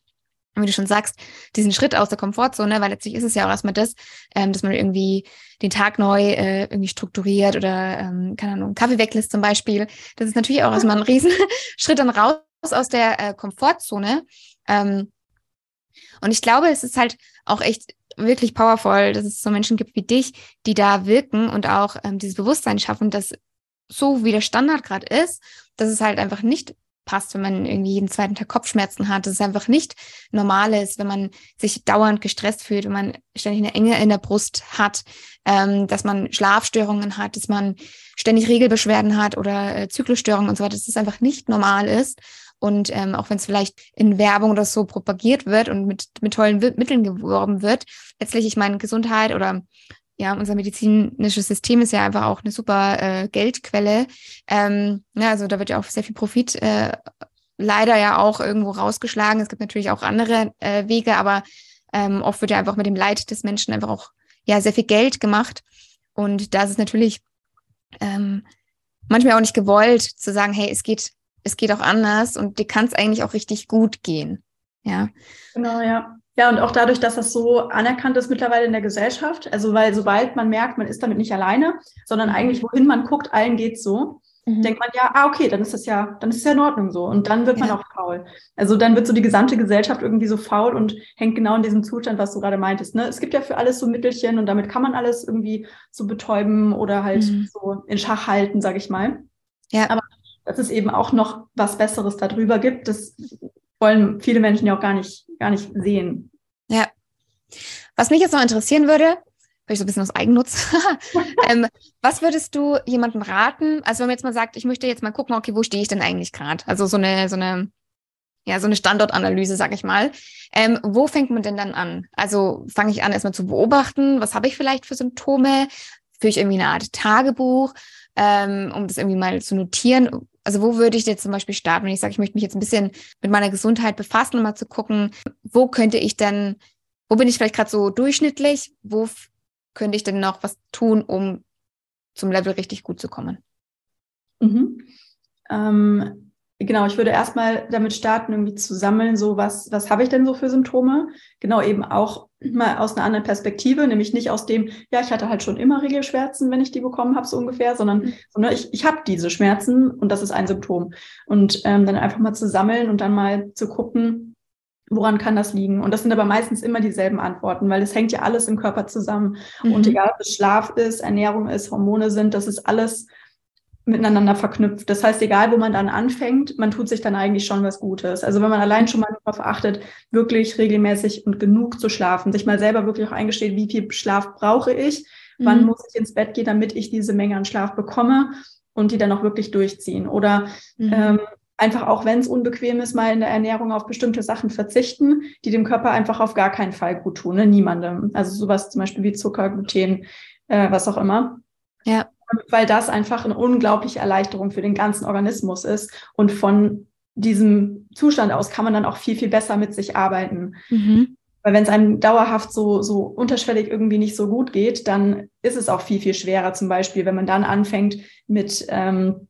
Und wie du schon sagst, diesen Schritt aus der Komfortzone, weil letztlich ist es ja auch erstmal das, ähm, dass man irgendwie den Tag neu äh, irgendwie strukturiert oder, ähm, keine Ahnung, Kaffee weglässt zum Beispiel. Das ist natürlich auch erstmal ein Riesenschritt dann raus aus der äh, Komfortzone. Ähm, und ich glaube, es ist halt auch echt wirklich powerful, dass es so Menschen gibt wie dich, die da wirken und auch ähm, dieses Bewusstsein schaffen, dass so wie der Standard gerade ist, dass es halt einfach nicht passt, wenn man irgendwie jeden zweiten Tag Kopfschmerzen hat, dass es einfach nicht normal ist, wenn man sich dauernd gestresst fühlt, wenn man ständig eine Enge in der Brust hat, ähm, dass man Schlafstörungen hat, dass man ständig Regelbeschwerden hat oder äh, Zyklusstörungen und so weiter, dass es einfach nicht normal ist. Und ähm, auch wenn es vielleicht in Werbung oder so propagiert wird und mit, mit tollen Mitteln geworben wird, letztlich, ich meine, Gesundheit oder ja, unser medizinisches System ist ja einfach auch eine super äh, Geldquelle. Ähm, ja, also da wird ja auch sehr viel Profit äh, leider ja auch irgendwo rausgeschlagen. Es gibt natürlich auch andere äh, Wege, aber ähm, oft wird ja einfach mit dem Leid des Menschen einfach auch ja sehr viel Geld gemacht. Und da ist es natürlich ähm, manchmal auch nicht gewollt zu sagen, hey, es geht, es geht auch anders und dir kann es eigentlich auch richtig gut gehen. Ja. Genau, ja. Ja, und auch dadurch, dass das so anerkannt ist mittlerweile in der Gesellschaft, also weil sobald man merkt, man ist damit nicht alleine, sondern mhm. eigentlich wohin man guckt, allen geht's so, mhm. denkt man ja, ah, okay, dann ist das ja, dann ist es ja in Ordnung so. Und dann wird man ja. auch faul. Also dann wird so die gesamte Gesellschaft irgendwie so faul und hängt genau in diesem Zustand, was du gerade meintest. Ne? Es gibt ja für alles so Mittelchen und damit kann man alles irgendwie so betäuben oder halt mhm. so in Schach halten, sag ich mal. Ja. Aber dass es eben auch noch was Besseres darüber gibt, das wollen viele Menschen ja auch gar nicht, gar nicht sehen. Ja. Was mich jetzt noch interessieren würde, vielleicht so ein bisschen aus Eigennutz, ähm, was würdest du jemandem raten? Also wenn man jetzt mal sagt, ich möchte jetzt mal gucken, okay, wo stehe ich denn eigentlich gerade? Also so eine, so eine, ja, so eine Standortanalyse, sag ich mal. Ähm, wo fängt man denn dann an? Also fange ich an, erstmal zu beobachten, was habe ich vielleicht für Symptome? Führe ich irgendwie eine Art Tagebuch, ähm, um das irgendwie mal zu notieren? Also wo würde ich jetzt zum Beispiel starten, wenn ich sage, ich möchte mich jetzt ein bisschen mit meiner Gesundheit befassen, um mal zu gucken, wo könnte ich denn, wo bin ich vielleicht gerade so durchschnittlich, wo könnte ich denn noch was tun, um zum Level richtig gut zu kommen? Mhm. Ähm, genau, ich würde erstmal damit starten, irgendwie zu sammeln, so was, was habe ich denn so für Symptome? Genau, eben auch mal aus einer anderen Perspektive, nämlich nicht aus dem, ja, ich hatte halt schon immer Regelschmerzen, wenn ich die bekommen habe, so ungefähr, sondern, mhm. sondern ich, ich habe diese Schmerzen und das ist ein Symptom. Und ähm, dann einfach mal zu sammeln und dann mal zu gucken, woran kann das liegen? Und das sind aber meistens immer dieselben Antworten, weil es hängt ja alles im Körper zusammen. Mhm. Und egal, ob es Schlaf ist, Ernährung ist, Hormone sind, das ist alles miteinander verknüpft. Das heißt, egal wo man dann anfängt, man tut sich dann eigentlich schon was Gutes. Also wenn man allein schon mal darauf achtet, wirklich regelmäßig und genug zu schlafen, sich mal selber wirklich auch eingesteht, wie viel Schlaf brauche ich, mhm. wann muss ich ins Bett gehen, damit ich diese Menge an Schlaf bekomme und die dann auch wirklich durchziehen. Oder mhm. ähm, einfach auch, wenn es unbequem ist, mal in der Ernährung auf bestimmte Sachen verzichten, die dem Körper einfach auf gar keinen Fall gut tun, ne? niemandem. Also sowas zum Beispiel wie Zucker, Gluten, äh, was auch immer. Ja weil das einfach eine unglaubliche Erleichterung für den ganzen Organismus ist. Und von diesem Zustand aus kann man dann auch viel, viel besser mit sich arbeiten. Mhm. Weil wenn es einem dauerhaft so, so unterschwellig irgendwie nicht so gut geht, dann ist es auch viel, viel schwerer. Zum Beispiel, wenn man dann anfängt mit, ähm,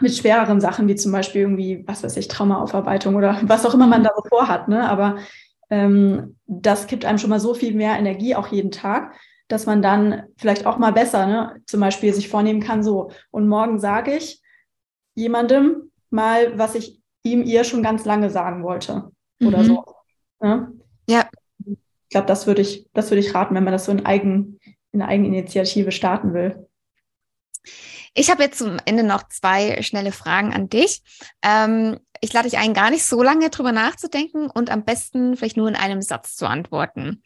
mit schwereren Sachen, wie zum Beispiel irgendwie, was weiß ich, Traumaaufarbeitung oder was auch immer man da so vorhat. Ne? Aber ähm, das gibt einem schon mal so viel mehr Energie auch jeden Tag dass man dann vielleicht auch mal besser, ne, zum Beispiel sich vornehmen kann, so, und morgen sage ich jemandem mal, was ich ihm, ihr schon ganz lange sagen wollte. Oder mhm. so. Ne? Ja. Ich glaube, das würde ich, das würde ich raten, wenn man das so in, Eigen, in Eigeninitiative starten will. Ich habe jetzt zum Ende noch zwei schnelle Fragen an dich. Ähm, ich lade dich ein, gar nicht so lange drüber nachzudenken und am besten vielleicht nur in einem Satz zu antworten.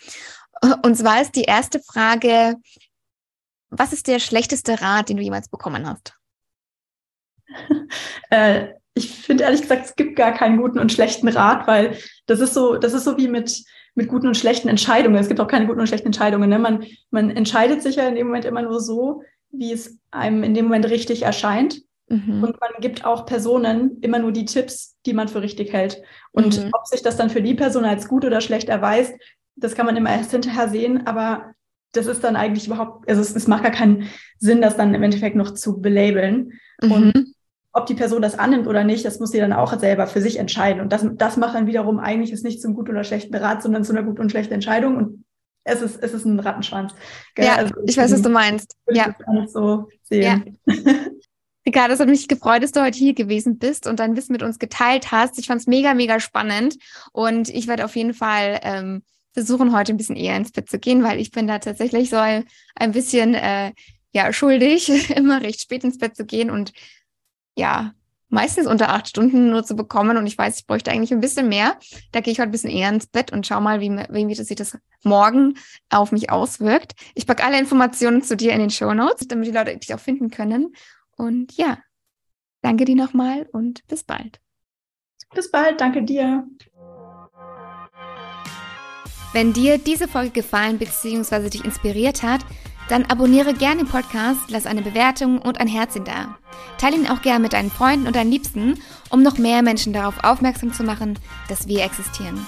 Und zwar ist die erste Frage, was ist der schlechteste Rat, den du jemals bekommen hast? äh, ich finde ehrlich gesagt, es gibt gar keinen guten und schlechten Rat, weil das ist so, das ist so wie mit, mit guten und schlechten Entscheidungen. Es gibt auch keine guten und schlechten Entscheidungen. Ne? Man, man entscheidet sich ja in dem Moment immer nur so, wie es einem in dem Moment richtig erscheint. Mhm. Und man gibt auch Personen immer nur die Tipps, die man für richtig hält. Und mhm. ob sich das dann für die Person als gut oder schlecht erweist, das kann man immer erst hinterher sehen, aber das ist dann eigentlich überhaupt, also es, es macht gar keinen Sinn, das dann im Endeffekt noch zu belabeln. Mhm. Und ob die Person das annimmt oder nicht, das muss sie dann auch selber für sich entscheiden. Und das, das macht dann wiederum eigentlich es nicht zum guten oder schlechten Rat, sondern zu einer guten und schlechten Entscheidung. Und es ist, es ist ein Rattenschwanz. Gell? Ja, also ich weiß, was du meinst. Ja. Das so sehen. Ja. Ricardo, es hat mich gefreut, dass du heute hier gewesen bist und dein Wissen mit uns geteilt hast. Ich fand es mega, mega spannend und ich werde auf jeden Fall ähm, versuchen, heute ein bisschen eher ins Bett zu gehen, weil ich bin da tatsächlich so ein, bisschen äh, ja, schuldig, immer recht spät ins Bett zu gehen. Und ja, meistens unter acht Stunden nur zu bekommen und ich weiß, ich bräuchte eigentlich ein bisschen mehr. Da gehe ich heute ein bisschen eher ins Bett und schau mal, wie, wie sich das morgen auf mich auswirkt. Ich packe alle Informationen zu dir in den Show Notes, damit die Leute dich auch finden können. Und ja, danke dir nochmal und bis bald. Bis bald, danke dir. Wenn dir diese Folge gefallen bzw. dich inspiriert hat, dann abonniere gerne den Podcast, lass eine Bewertung und ein Herzchen da. Teile ihn auch gerne mit deinen Freunden und deinen Liebsten, um noch mehr Menschen darauf aufmerksam zu machen, dass wir existieren.